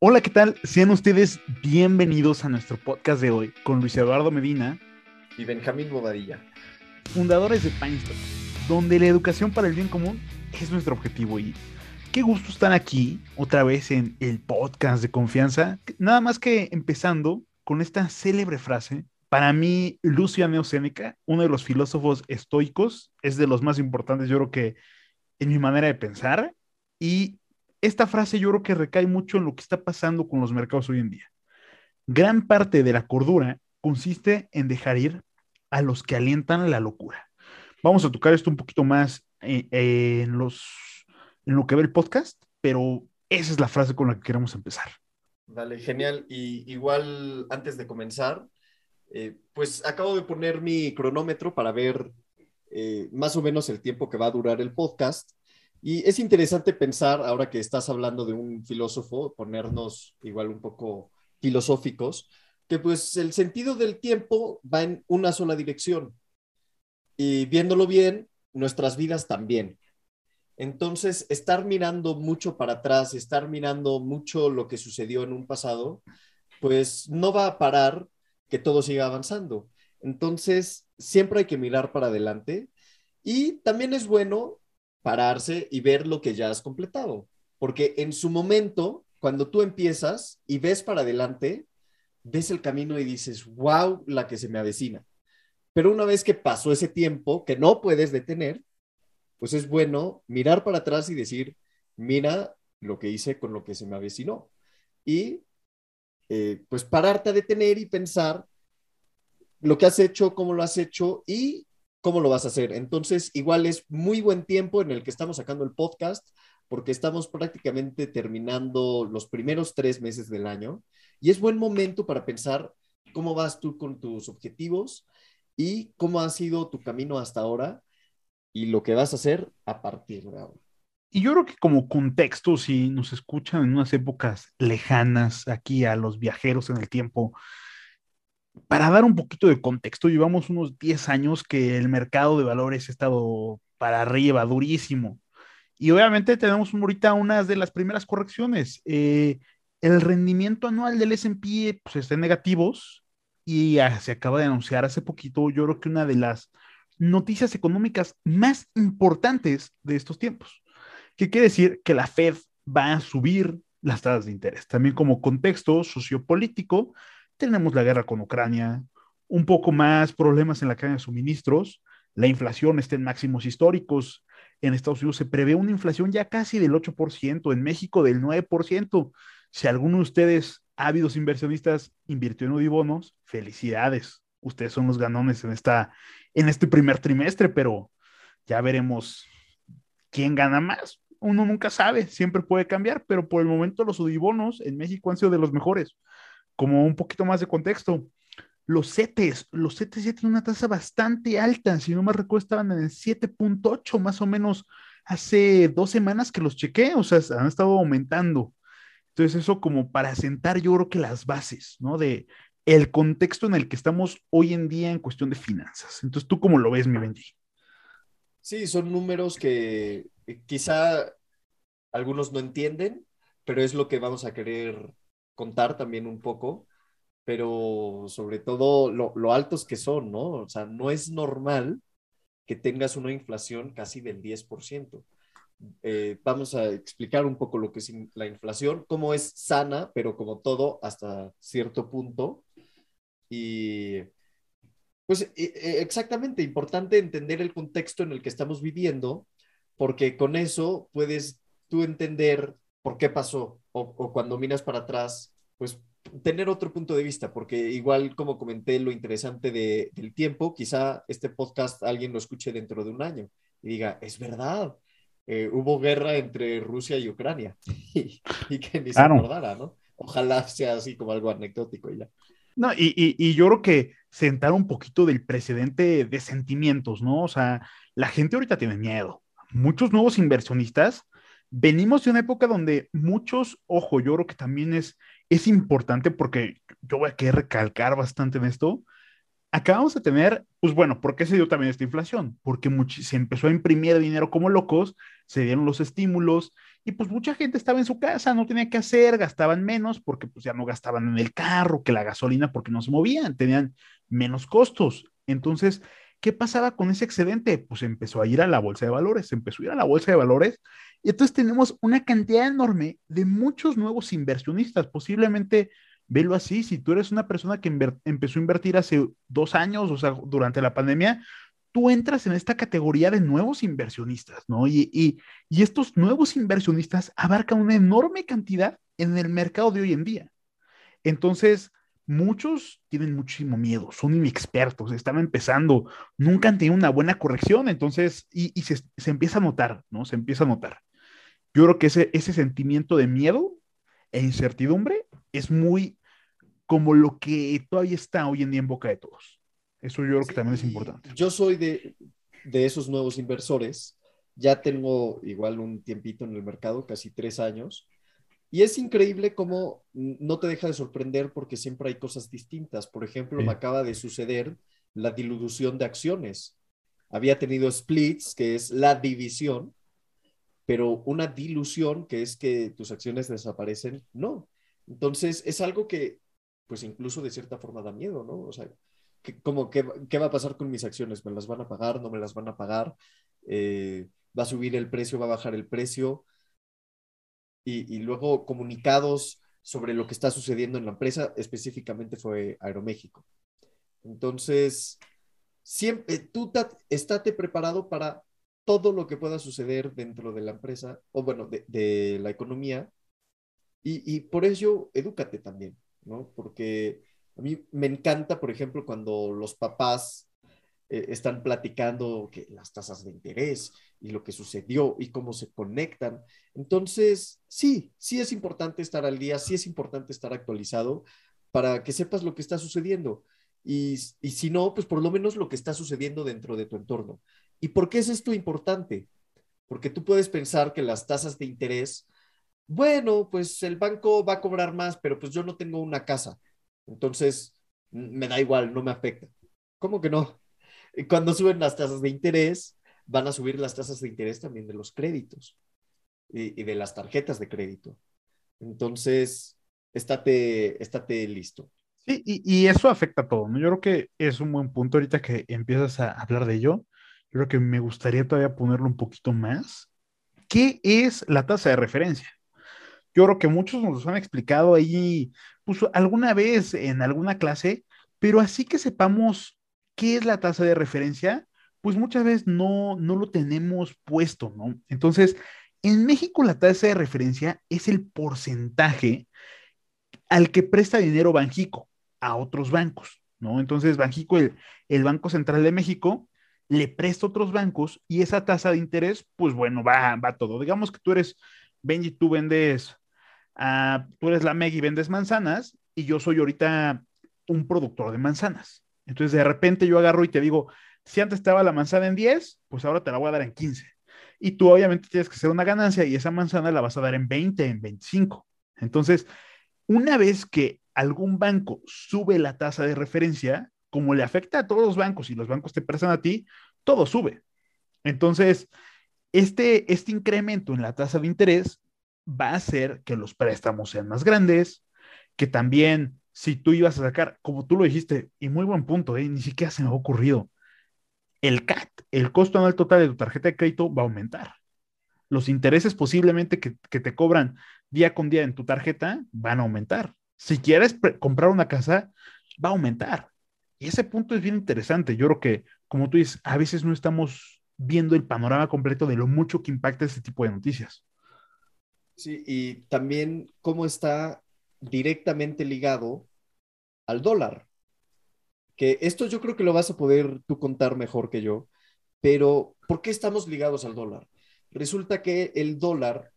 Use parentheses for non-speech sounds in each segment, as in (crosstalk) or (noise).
Hola, ¿qué tal? Sean ustedes bienvenidos a nuestro podcast de hoy con Luis Eduardo Medina y Benjamín Bobadilla, fundadores de PineStop, donde la educación para el bien común es nuestro objetivo. Y qué gusto estar aquí otra vez en el podcast de confianza. Nada más que empezando con esta célebre frase. Para mí, Luciano Séneca, uno de los filósofos estoicos, es de los más importantes, yo creo que en mi manera de pensar. Y esta frase yo creo que recae mucho en lo que está pasando con los mercados hoy en día. Gran parte de la cordura consiste en dejar ir a los que alientan la locura. Vamos a tocar esto un poquito más eh, eh, en, los, en lo que ve el podcast, pero esa es la frase con la que queremos empezar. Vale, genial. Y igual antes de comenzar, eh, pues acabo de poner mi cronómetro para ver más o menos el tiempo que va a durar el podcast. Y es interesante pensar, ahora que estás hablando de un filósofo, ponernos igual un poco filosóficos, que pues el sentido del tiempo va en una sola dirección. Y viéndolo bien, nuestras vidas también. Entonces, estar mirando mucho para atrás, estar mirando mucho lo que sucedió en un pasado, pues no va a parar que todo siga avanzando. Entonces, siempre hay que mirar para adelante y también es bueno pararse y ver lo que ya has completado, porque en su momento, cuando tú empiezas y ves para adelante, ves el camino y dices, wow, la que se me avecina. Pero una vez que pasó ese tiempo que no puedes detener, pues es bueno mirar para atrás y decir, mira lo que hice con lo que se me avecinó. Y eh, pues pararte a detener y pensar lo que has hecho, cómo lo has hecho y cómo lo vas a hacer. Entonces, igual es muy buen tiempo en el que estamos sacando el podcast porque estamos prácticamente terminando los primeros tres meses del año y es buen momento para pensar cómo vas tú con tus objetivos y cómo ha sido tu camino hasta ahora y lo que vas a hacer a partir de ahora. Y yo creo que como contexto, si nos escuchan en unas épocas lejanas aquí a los viajeros en el tiempo, para dar un poquito de contexto, llevamos unos 10 años que el mercado de valores ha estado para arriba, durísimo. Y obviamente tenemos ahorita unas de las primeras correcciones. Eh, el rendimiento anual del S&P pues, está en negativos y se acaba de anunciar hace poquito, yo creo que una de las noticias económicas más importantes de estos tiempos, que quiere decir que la Fed va a subir las tasas de interés. También como contexto sociopolítico, tenemos la guerra con Ucrania, un poco más problemas en la cadena de suministros, la inflación está en máximos históricos, en Estados Unidos se prevé una inflación ya casi del 8%, en México del 9%. Si alguno de ustedes, ávidos inversionistas, invirtió en Udibonos, felicidades. Ustedes son los ganones en, esta, en este primer trimestre, pero ya veremos quién gana más. Uno nunca sabe, siempre puede cambiar, pero por el momento los Udibonos en México han sido de los mejores. Como un poquito más de contexto, los CETES, los CETES ya tienen una tasa bastante alta, si no me recuerdo estaban en el 7.8 más o menos hace dos semanas que los chequé, o sea, han estado aumentando. Entonces eso como para sentar yo creo que las bases, ¿no? De el contexto en el que estamos hoy en día en cuestión de finanzas. Entonces, ¿tú cómo lo ves, mi Benji? Sí, son números que eh, quizá algunos no entienden, pero es lo que vamos a querer contar también un poco pero sobre todo lo, altos que son, ¿no? O sea, no es normal que tengas una inflación casi del 10%. Eh, vamos a explicar un poco lo que es la inflación, cómo es sana, pero como todo, hasta cierto punto. Y pues e, e, exactamente, importante entender el contexto en el que estamos viviendo, porque con eso puedes tú entender por qué pasó o, o cuando miras para atrás, pues tener otro punto de vista, porque igual como comenté lo interesante de, del tiempo, quizá este podcast alguien lo escuche dentro de un año y diga, es verdad, eh, hubo guerra entre Rusia y Ucrania (laughs) y, que ni se acordara, ¿no? Ojalá sea así como algo anecdótico ya. No, y, y, y, yo creo que sentar un poquito del precedente de sentimientos, ¿no? O sea, la gente ahorita tiene miedo. Muchos nuevos inversionistas, venimos de una época donde muchos, ojo, yo creo que también es es importante porque yo voy a querer recalcar bastante en esto. acabamos de tener, pues bueno, ¿por qué se dio también esta inflación? Porque se empezó a imprimir dinero como locos, se dieron los estímulos y pues mucha gente estaba en su casa, no tenía que hacer, gastaban menos porque pues ya no gastaban en el carro, que la gasolina porque no se movían, tenían menos costos. Entonces, ¿qué pasaba con ese excedente? Pues empezó a ir a la bolsa de valores, empezó a ir a la bolsa de valores y entonces tenemos una cantidad enorme de muchos nuevos inversionistas, posiblemente velo así, si tú eres una persona que empezó a invertir hace dos años, o sea, durante la pandemia, tú entras en esta categoría de nuevos inversionistas, ¿no? Y, y, y estos nuevos inversionistas abarcan una enorme cantidad en el mercado de hoy en día. Entonces, muchos tienen muchísimo miedo, son inexpertos, están empezando, nunca han tenido una buena corrección, entonces, y, y se, se, empieza a notar, ¿no? Se empieza a notar. Yo creo que ese, ese sentimiento de miedo e incertidumbre es muy como lo que todavía está hoy en día en boca de todos. Eso yo creo que también es importante. Yo soy de, de esos nuevos inversores. Ya tengo igual un tiempito en el mercado, casi tres años. Y es increíble cómo no te deja de sorprender porque siempre hay cosas distintas. Por ejemplo, me acaba de suceder la dilución de acciones. Había tenido splits, que es la división, pero una dilución, que es que tus acciones desaparecen, no. Entonces, es algo que pues incluso de cierta forma da miedo, ¿no? O sea, como, ¿qué, ¿qué, va a pasar con mis acciones? ¿Me las van a pagar? ¿No me las van a pagar? Eh, ¿Va a subir el precio? ¿Va a bajar el precio? Y, luego comunicados sobre lo que está sucediendo en la empresa, específicamente fue Aeroméxico. Entonces, siempre, tú estate preparado para todo lo que pueda suceder dentro de la empresa, o bueno, de, de la economía, y, y por ello, edúcate también. ¿no? Porque a mí me encanta, por ejemplo, cuando los papás eh, están platicando que las tasas de interés y lo que sucedió y cómo se conectan. Entonces, sí, sí es importante estar al día, sí es importante estar actualizado para que sepas lo que está sucediendo. Y, y si no, pues por lo menos lo que está sucediendo dentro de tu entorno. ¿Y por qué es esto importante? Porque tú puedes pensar que las tasas de interés bueno, pues el banco va a cobrar más, pero pues yo no tengo una casa. Entonces, me da igual, no me afecta. ¿Cómo que no? Cuando suben las tasas de interés, van a subir las tasas de interés también de los créditos y, de las tarjetas de crédito. Entonces, estate, estate listo. Sí, y, eso afecta a todo, ¿no? Yo creo que es un buen punto ahorita que empiezas a hablar de ello. Yo creo que me gustaría todavía ponerlo un poquito más. ¿Qué es la tasa de referencia? Yo creo que muchos nos han explicado ahí, pues alguna vez en alguna clase, pero así que sepamos qué es la tasa de referencia, pues muchas veces no, no lo tenemos puesto, ¿no? Entonces, en México la tasa de referencia es el porcentaje al que presta dinero Banjico a otros bancos, ¿no? Entonces, Banjico, el, el Banco Central de México, le presta a otros bancos y esa tasa de interés, pues bueno, va, va todo. Digamos que tú eres, Benji, tú vendes Ah, tú eres la Meg y vendes manzanas y yo soy ahorita un productor de manzanas. Entonces de repente yo agarro y te digo, si antes estaba la manzana en 10, pues ahora te la voy a dar en 15. Y tú obviamente tienes que hacer una ganancia y esa manzana la vas a dar en 20, en 25. Entonces, una vez que algún banco sube la tasa de referencia, como le afecta a todos los bancos y los bancos te prestan a ti, todo sube. Entonces, este, este incremento en la tasa de interés va a hacer que los préstamos sean más grandes, que también si tú ibas a sacar, como tú lo dijiste, y muy buen punto, ¿eh? ni siquiera se me ha ocurrido, el CAT, el costo anual total de tu tarjeta de crédito va a aumentar. Los intereses posiblemente que, que te cobran día con día en tu tarjeta van a aumentar. Si quieres comprar una casa, va a aumentar. Y ese punto es bien interesante. Yo creo que, como tú dices, a veces no estamos viendo el panorama completo de lo mucho que impacta este tipo de noticias. Sí, y también cómo está directamente ligado al dólar. Que esto yo creo que lo vas a poder tú contar mejor que yo, pero ¿por qué estamos ligados al dólar? Resulta que el dólar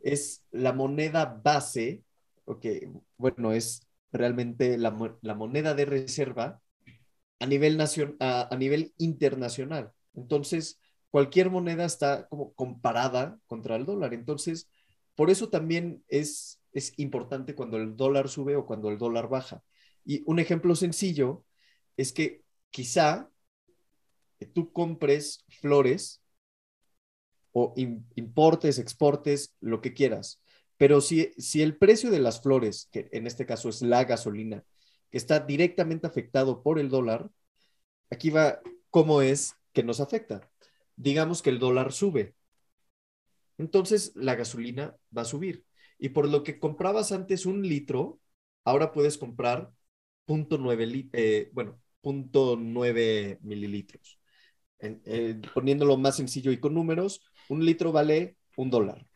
es la moneda base, ok, bueno, es realmente la, moneda de reserva a nivel, a nivel internacional. Entonces, cualquier moneda está como comparada contra el dólar. Entonces, por eso también es, es importante cuando el dólar sube o cuando el dólar baja. Y un ejemplo sencillo es que quizá tú compres flores o importes, exportes, lo que quieras. Pero si, si el precio de las flores, que en este caso es la gasolina, que está directamente afectado por el dólar, aquí va cómo es que nos afecta. Digamos que el dólar sube. Entonces la gasolina va a subir. Y por lo que comprabas antes un litro, ahora puedes comprar 0.9 eh, bueno, mililitros. Eh, poniéndolo más sencillo y con números, un litro vale un dólar.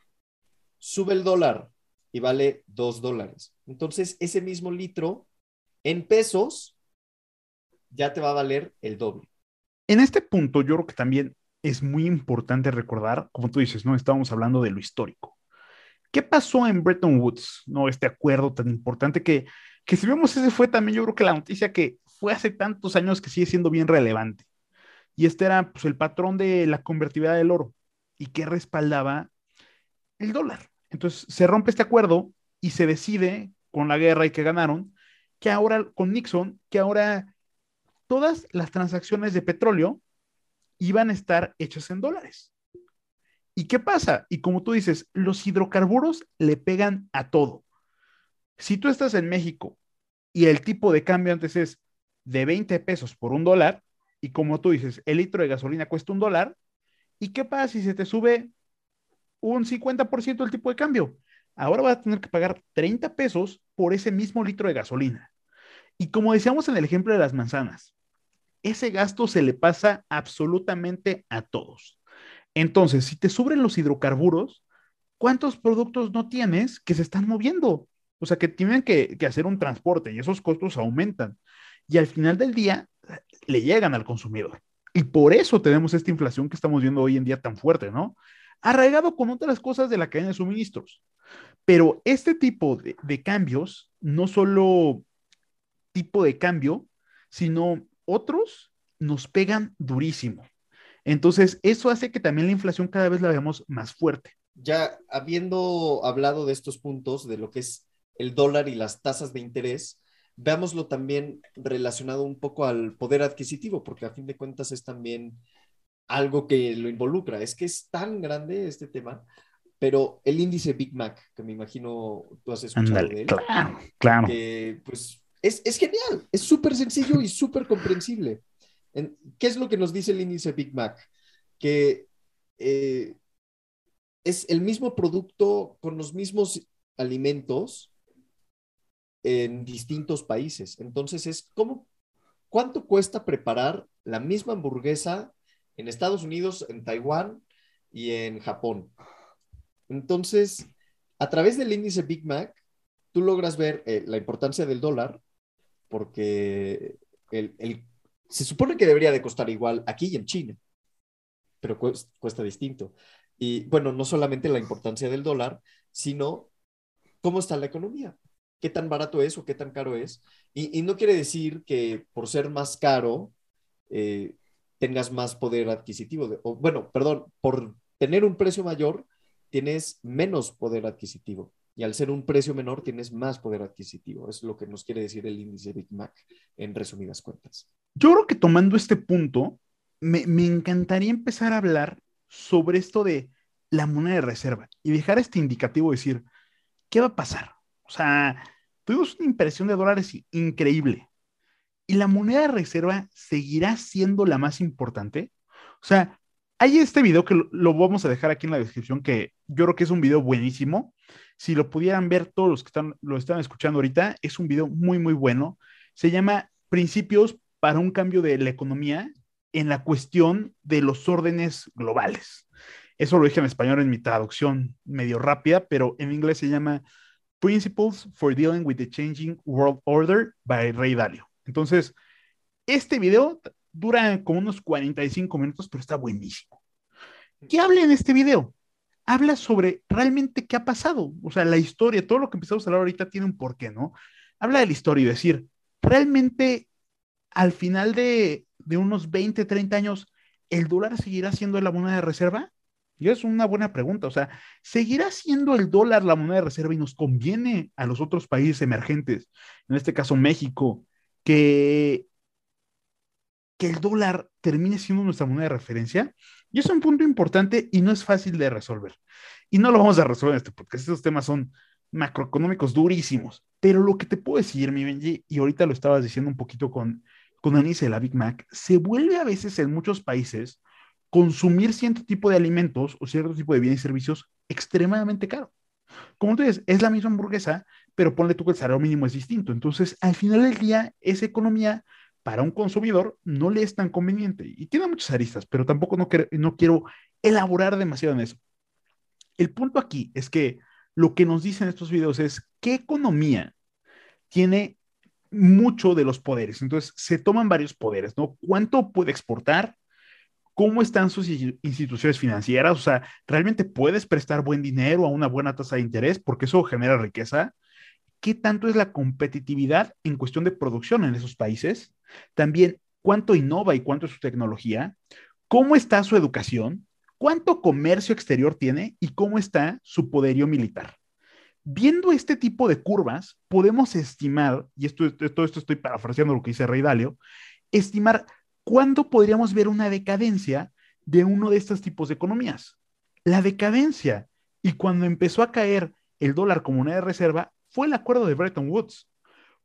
Sube el dólar y vale dos dólares. Entonces, ese mismo litro en pesos ya te va a valer el doble. En este punto, yo creo que también es muy importante recordar, como tú dices, ¿no? Estábamos hablando de lo histórico. ¿Qué pasó en Bretton Woods? ¿No? Este acuerdo tan importante que, que si vemos ese fue también, yo creo que la noticia que fue hace tantos años que sigue siendo bien relevante. Y este era pues, el patrón de la convertibilidad del oro y que respaldaba el dólar. Entonces se rompe este acuerdo y se decide con la guerra y que ganaron, que ahora con Nixon, que ahora todas las transacciones de petróleo iban a estar hechas en dólares. ¿Y qué pasa? Y como tú dices, los hidrocarburos le pegan a todo. Si tú estás en México y el tipo de cambio antes es de 20 pesos por un dólar, y como tú dices, el litro de gasolina cuesta un dólar, ¿y qué pasa si se te sube un 50% el tipo de cambio? Ahora vas a tener que pagar 30 pesos por ese mismo litro de gasolina. Y como decíamos en el ejemplo de las manzanas, ese gasto se le pasa absolutamente a todos. Entonces, si te suben los hidrocarburos, ¿cuántos productos no tienes que se están moviendo? O sea, que tienen que, hacer un transporte y esos costos aumentan. Y al final del día, le llegan al consumidor. Y por eso tenemos esta inflación que estamos viendo hoy en día tan fuerte, ¿no? Arraigado con otras cosas de la cadena de suministros. Pero este tipo de, de cambios, no solo tipo de cambio, sino otros nos pegan durísimo. Entonces, eso hace que también la inflación cada vez la veamos más fuerte. Ya habiendo hablado de estos puntos, de lo que es el dólar y las tasas de interés, veámoslo también relacionado un poco al poder adquisitivo, porque a fin de cuentas es también algo que lo involucra. Es que es tan grande este tema, pero el índice Big Mac, que me imagino tú has escuchado de él, claro, claro. Que, pues es, es genial, es súper sencillo y súper comprensible. ¿Qué es lo que nos dice el índice Big Mac? Que eh, es el mismo producto con los mismos alimentos en distintos países. Entonces es como, ¿cuánto cuesta preparar la misma hamburguesa en Estados Unidos, en Taiwán y en Japón? Entonces, a través del índice Big Mac, tú logras ver eh, la importancia del dólar porque el, se supone que debería de costar igual aquí y en China, pero cuesta, distinto. Y bueno, no solamente la importancia del dólar, sino cómo está la economía, qué tan barato es o qué tan caro es. Y, no quiere decir que por ser más caro eh, tengas más poder adquisitivo. o, bueno, perdón, por tener un precio mayor, tienes menos poder adquisitivo y al ser un precio menor tienes más poder adquisitivo. Es lo que nos quiere decir el índice Big Mac en resumidas cuentas. Yo creo que tomando este punto, me, me encantaría empezar a hablar sobre esto de la moneda de reserva y dejar este indicativo de decir, ¿qué va a pasar? O sea, tuvimos una impresión de dólares increíble. ¿Y la moneda de reserva seguirá siendo la más importante? O sea, hay este video que lo, lo, vamos a dejar aquí en la descripción, que yo creo que es un video buenísimo, si lo pudieran ver todos los que están, lo están escuchando ahorita, es un video muy, muy bueno. Se llama Principios para un cambio de la economía en la cuestión de los órdenes globales. Eso lo dije en español en mi traducción medio rápida, pero en inglés se llama Principles for Dealing with the Changing World Order by Ray Dalio. Entonces, este video dura como unos 45 minutos, pero está buenísimo. ¿Qué habla en este video? habla sobre realmente qué ha pasado, o sea, la historia, todo lo que empezamos a hablar ahorita tiene un porqué, ¿no? Habla de la historia y decir, realmente al final de, de unos 20, 30 años, ¿el dólar seguirá siendo la moneda de reserva? Y es una buena pregunta, o sea, ¿seguirá siendo el dólar la moneda de reserva y nos conviene a los otros países emergentes, en este caso México, que que el dólar termine siendo nuestra moneda de referencia. Y es un punto importante y no es fácil de resolver. Y no lo vamos a resolver en este porque Estos temas son macroeconómicos durísimos. Pero lo que te puedo decir, mi Benji, y ahorita lo estabas diciendo un poquito con, con de la Big Mac, se vuelve a veces en muchos países consumir cierto tipo de alimentos o cierto tipo de bienes y servicios extremadamente caro. Como tú dices, es la misma hamburguesa, pero ponle tú que el salario mínimo es distinto. Entonces, al final del día, esa economía para un consumidor no le es tan conveniente y tiene muchas aristas, pero tampoco no, quiero elaborar demasiado en eso. El punto aquí es que lo que nos dicen estos videos es qué economía tiene mucho de los poderes. Entonces, se toman varios poderes, ¿no? ¿Cuánto puede exportar? ¿Cómo están sus instituciones financieras? O sea, ¿realmente puedes prestar buen dinero a una buena tasa de interés? Porque eso genera riqueza. ¿Qué tanto es la competitividad en cuestión de producción en esos países? También, ¿cuánto innova y cuánto es su tecnología? ¿Cómo está su educación? ¿Cuánto comercio exterior tiene y cómo está su poderío militar? Viendo este tipo de curvas, podemos estimar, y esto, todo esto estoy parafraseando lo que dice Rey Dalio, estimar cuándo podríamos ver una decadencia de uno de estos tipos de economías. La decadencia y cuando empezó a caer el dólar como moneda de reserva fue el acuerdo de Bretton Woods,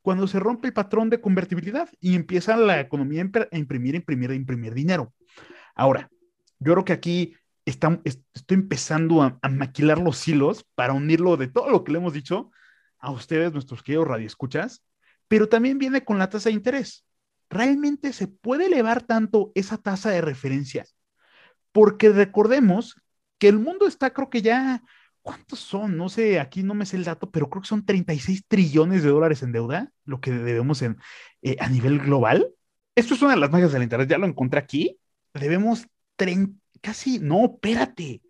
cuando se rompe el patrón de convertibilidad y empieza la economía a imprimir, imprimir, imprimir dinero. Ahora, yo creo que aquí estoy empezando a, maquilar los hilos para unirlo de todo lo que le hemos dicho a ustedes, nuestros queridos radioescuchas, pero también viene con la tasa de interés. ¿Realmente se puede elevar tanto esa tasa de referencia? Porque recordemos que el mundo está, creo que ya, ¿cuántos son? No sé, aquí no me sé el dato, pero creo que son 36 trillones de dólares en deuda, lo que debemos en, eh, a nivel global. Esto es una de las magias del Internet, ya lo encontré aquí. Debemos 30 casi, no, espérate,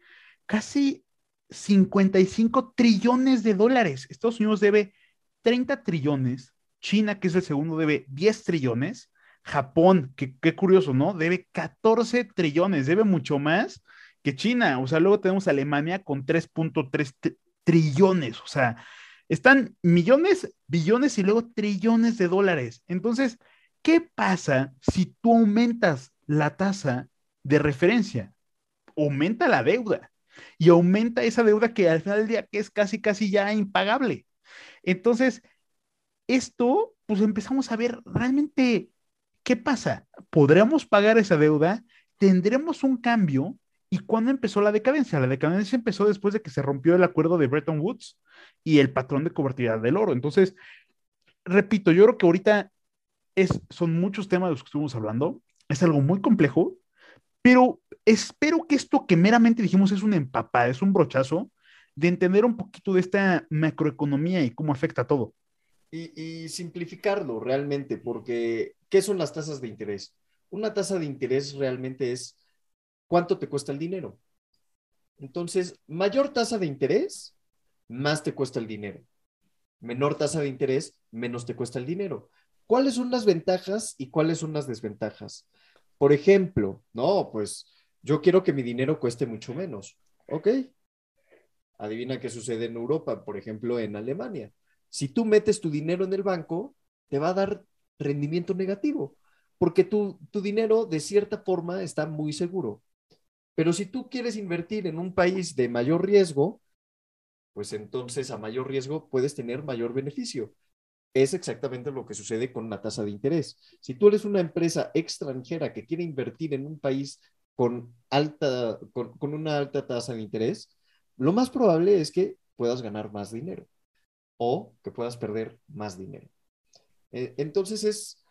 casi 55 trillones de dólares. Estados Unidos debe 30 trillones, China, que es el segundo, debe 10 trillones, Japón, que qué curioso, ¿no? Debe 14 trillones, debe mucho más que China. O sea, luego tenemos Alemania con 3.3 trillones, o sea, están millones, billones y luego trillones de dólares. Entonces, ¿qué pasa si tú aumentas la tasa de referencia? aumenta la deuda y aumenta esa deuda que al final del día que es casi, casi ya impagable. Entonces, esto, pues empezamos a ver realmente qué pasa. ¿Podremos pagar esa deuda? ¿Tendremos un cambio? ¿Y cuándo empezó la decadencia? La decadencia empezó después de que se rompió el acuerdo de Bretton Woods y el patrón de cobertura del oro. Entonces, repito, yo creo que ahorita es, son muchos temas de los que estuvimos hablando. Es algo muy complejo, pero espero que esto que meramente dijimos es un empapada, es un brochazo de entender un poquito de esta macroeconomía y cómo afecta a todo. Y, simplificarlo realmente, porque ¿qué son las tasas de interés? Una tasa de interés realmente es cuánto te cuesta el dinero. Entonces, mayor tasa de interés, más te cuesta el dinero. Menor tasa de interés, menos te cuesta el dinero. ¿Cuáles son las ventajas y cuáles son las desventajas? Por ejemplo, no, pues yo quiero que mi dinero cueste mucho menos. Ok. Adivina qué sucede en Europa, por ejemplo, en Alemania. Si tú metes tu dinero en el banco, te va a dar rendimiento negativo, porque tu, tu dinero de cierta forma está muy seguro. Pero si tú quieres invertir en un país de mayor riesgo, pues entonces a mayor riesgo puedes tener mayor beneficio es exactamente lo que sucede con una tasa de interés. Si tú eres una empresa extranjera que quiere invertir en un país con, alta, con, una alta tasa de interés, lo más probable es que puedas ganar más dinero o que puedas perder más dinero. Eh, entonces es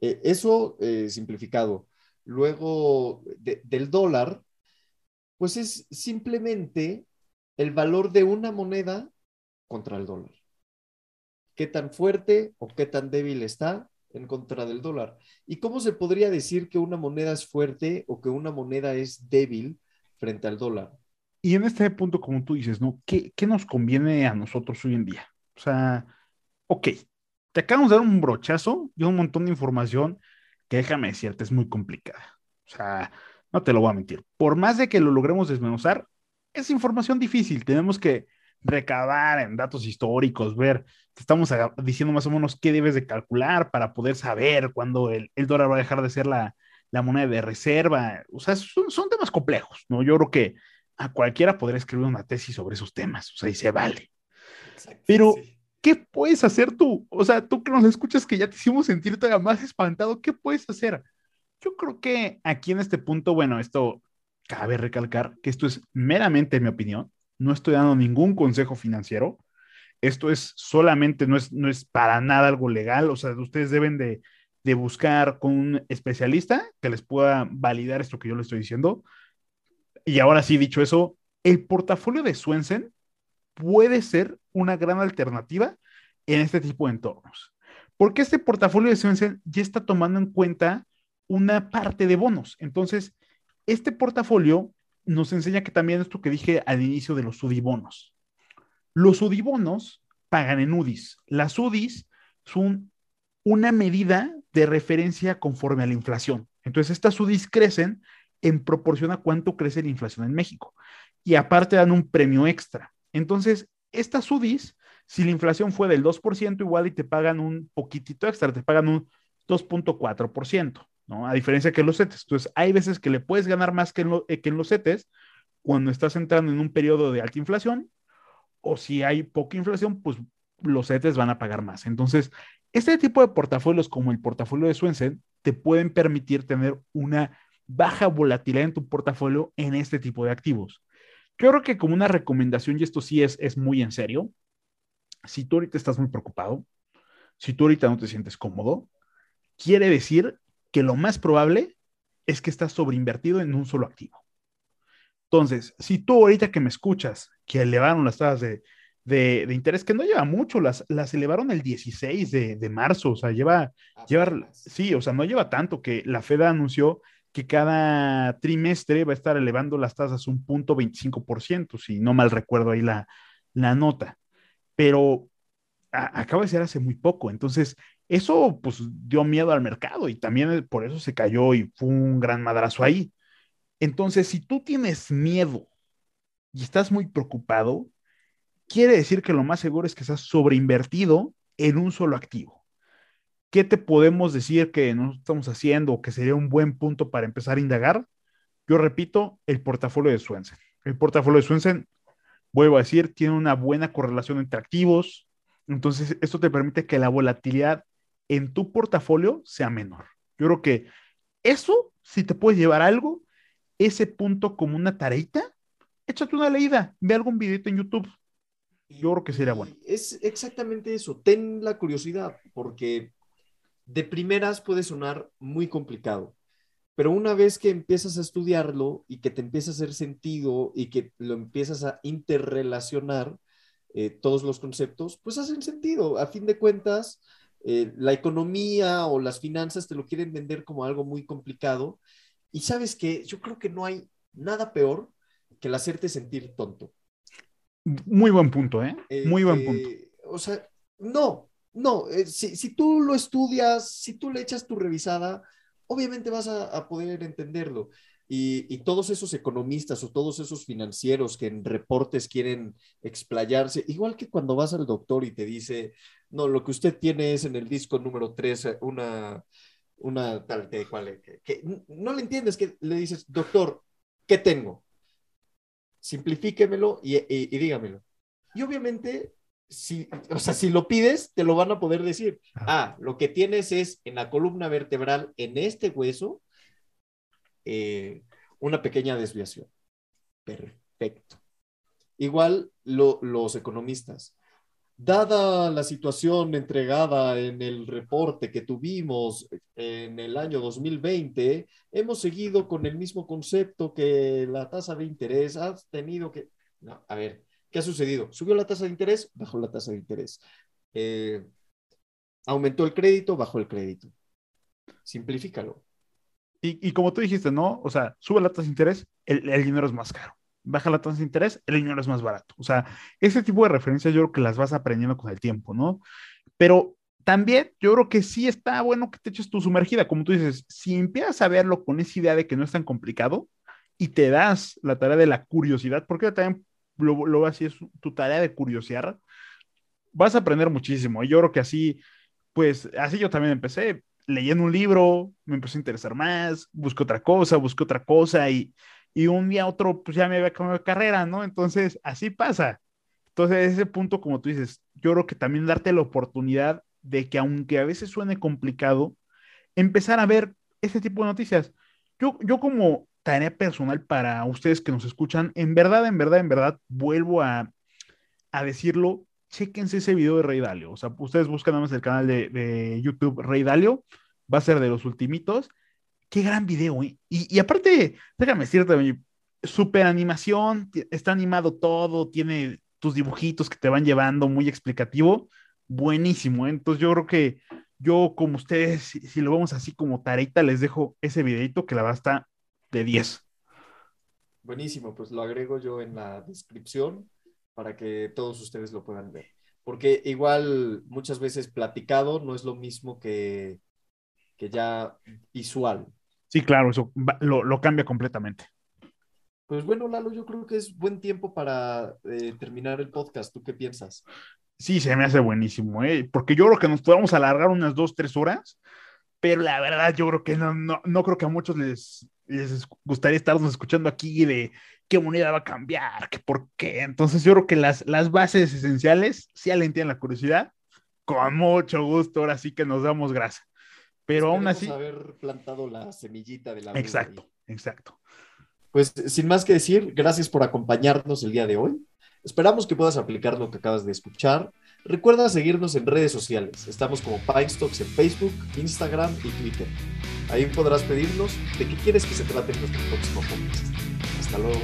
eh, eso eh, simplificado. Luego del dólar, pues es simplemente el valor de una moneda contra el dólar qué tan fuerte o qué tan débil está en contra del dólar. ¿Y cómo se podría decir que una moneda es fuerte o que una moneda es débil frente al dólar? Y en este punto, como tú dices, ¿no? ¿Qué, qué nos conviene a nosotros hoy en día? O sea, ok, te acabamos de dar un brochazo y un montón de información que déjame decirte, es muy complicada. O sea, no te lo voy a mentir. Por más de que lo logremos desmenuzar, es información difícil. Tenemos que recabar en datos históricos, ver, te estamos diciendo más o menos qué debes de calcular para poder saber cuándo el, dólar va a dejar de ser la, la moneda de reserva, o sea, son, son temas complejos, ¿no? Yo creo que a cualquiera podría escribir una tesis sobre esos temas, o sea, y se vale. Pero, ¿qué puedes hacer tú? O sea, tú que nos escuchas que ya te hicimos sentir todavía más espantado, ¿qué puedes hacer? Yo creo que aquí en este punto, bueno, esto cabe recalcar que esto es meramente mi opinión, no estoy dando ningún consejo financiero, esto es solamente, no es, no es para nada algo legal, o sea, ustedes deben de, de buscar con un especialista que les pueda validar esto que yo les estoy diciendo. Y ahora sí, dicho eso, el portafolio de Swensen puede ser una gran alternativa en este tipo de entornos. Porque este portafolio de Swensen ya está tomando en cuenta una parte de bonos. Entonces, este portafolio nos enseña que también esto que dije al inicio de los UDI-bonos. Los UDI-bonos pagan en UDIs. Las UDIs son una medida de referencia conforme a la inflación. Entonces, estas UDIs crecen en proporción a cuánto crece la inflación en México. Y aparte dan un premio extra. Entonces, estas UDIs, si la inflación fue del 2%, igual y te pagan un poquitito extra, te pagan un 2.4%, ¿no? A diferencia que los CETES. Entonces, hay veces que le puedes ganar más que en, eh, que en los CETES cuando estás entrando en un periodo de alta inflación, o si hay poca inflación, pues los CETES van a pagar más. Entonces, este tipo de portafolios como el portafolio de Swensen te pueden permitir tener una baja volatilidad en tu portafolio en este tipo de activos. Yo creo que como una recomendación, y esto sí es, es muy en serio, si tú ahorita estás muy preocupado, si tú ahorita no te sientes cómodo, quiere decir que lo más probable es que estás sobreinvertido en un solo activo. Entonces, si tú ahorita que me escuchas, que elevaron las tasas de, de, interés que no lleva mucho, las, las elevaron el 16 de, marzo, o sea, lleva, lleva, sí, o sea, no lleva tanto que la Fed anunció que cada trimestre va a estar elevando las tasas un punto 25%, si no mal recuerdo ahí la, la nota, pero acaba de ser hace muy poco, entonces eso pues dio miedo al mercado y también por eso se cayó y fue un gran madrazo ahí. Entonces, si tú tienes miedo y estás muy preocupado, quiere decir que lo más seguro es que estás sobreinvertido en un solo activo. ¿Qué te podemos decir que no estamos haciendo o que sería un buen punto para empezar a indagar? Yo repito, el portafolio de Swensen. El portafolio de Swensen, vuelvo a decir, tiene una buena correlación entre activos. Entonces, esto te permite que la volatilidad en tu portafolio sea menor. Yo creo que eso, si te puedes llevar algo, ese punto como una tareita, échate una leída, ve algún video en YouTube, yo creo que sería bueno. Es exactamente eso, ten la curiosidad, porque de primeras puede sonar muy complicado, pero una vez que empiezas a estudiarlo y que te empieza a hacer sentido y que lo empiezas a interrelacionar, eh, todos los conceptos, pues hacen sentido. A fin de cuentas, eh, la economía o las finanzas te lo quieren vender como algo muy complicado. Y sabes que yo creo que no hay nada peor que el hacerte sentir tonto. Muy buen punto, ¿eh? Muy buen punto. Eh, o sea, no, no, eh, si, tú lo estudias, si tú le echas tu revisada, obviamente vas a, poder entenderlo. Y, todos esos economistas o todos esos financieros que en reportes quieren explayarse, igual que cuando vas al doctor y te dice, no, lo que usted tiene es en el disco número 3 eh, una, una tal que, cual, que no le entiendes, que le dices, doctor, ¿qué tengo? simplifíquemelo y, dígamelo. Y obviamente, si, o sea, si lo pides, te lo van a poder decir. Ah, lo que tienes es en la columna vertebral, en este hueso, eh, una pequeña desviación. Perfecto. Igual los economistas. Dada la situación entregada en el reporte que tuvimos en el año 2020, hemos seguido con el mismo concepto que la tasa de interés. ha tenido que... No, a ver, ¿qué ha sucedido? ¿Subió la tasa de interés? Bajó la tasa de interés. Eh, ¿Aumentó el crédito? Bajó el crédito. Simplifícalo. Y, como tú dijiste, ¿no? O sea, sube la tasa de interés, el dinero es más caro baja la tasa de interés, el dinero es más barato. O sea, ese tipo de referencias yo creo que las vas aprendiendo con el tiempo, ¿no? Pero también yo creo que sí está bueno que te eches tu sumergida, como tú dices, si empiezas a verlo con esa idea de que no es tan complicado y te das la tarea de la curiosidad, porque también lo, lo así es tu tarea de curiosear, vas a aprender muchísimo. Y yo creo que así, pues así yo también empecé. leyendo un libro, me empezó a interesar más, busqué otra cosa, busqué otra cosa y, y un día otro, pues ya me había cambiado de carrera, ¿no? Entonces, así pasa. Entonces, ese punto, como tú dices, yo creo que también darte la oportunidad de que aunque a veces suene complicado, empezar a ver ese tipo de noticias. Yo, yo como tarea personal para ustedes que nos escuchan, en verdad, en verdad, en verdad, vuelvo a, a decirlo, chéquense ese video de Rey Dalio. O sea, ustedes buscan nada más el canal de, de YouTube Rey Dalio, va a ser de los ultimitos. Qué gran video, ¿eh? Y, y aparte, déjame decirte, super animación, está animado todo, tiene tus dibujitos que te van llevando, muy explicativo, buenísimo. ¿eh? Entonces yo creo que yo como ustedes, si, lo vemos así como tareita, les dejo ese videito que la a estar de 10. Buenísimo, pues lo agrego yo en la descripción para que todos ustedes lo puedan ver. Porque igual muchas veces platicado no es lo mismo que, que ya visual. Sí, claro, eso lo, lo, cambia completamente. Pues bueno, Lalo, yo creo que es buen tiempo para eh, terminar el podcast. ¿Tú qué piensas? Sí, se me hace buenísimo, ¿eh? porque yo creo que nos podemos alargar unas dos, tres horas, pero la verdad yo creo que no, no, no creo que a muchos les, les gustaría estarnos escuchando aquí de qué moneda va a cambiar, que por qué. Entonces yo creo que las, las bases esenciales, si alguien tiene la curiosidad, con mucho gusto, ahora sí que nos damos grasa. Pero aún así... haber plantado la semillita de la... Exacto, exacto. Pues sin más que decir, gracias por acompañarnos el día de hoy. Esperamos que puedas aplicar lo que acabas de escuchar. Recuerda seguirnos en redes sociales. Estamos como Pinestocks en Facebook, Instagram y Twitter. Ahí podrás pedirnos de qué quieres que se trate en nuestro próximo podcast. Hasta luego.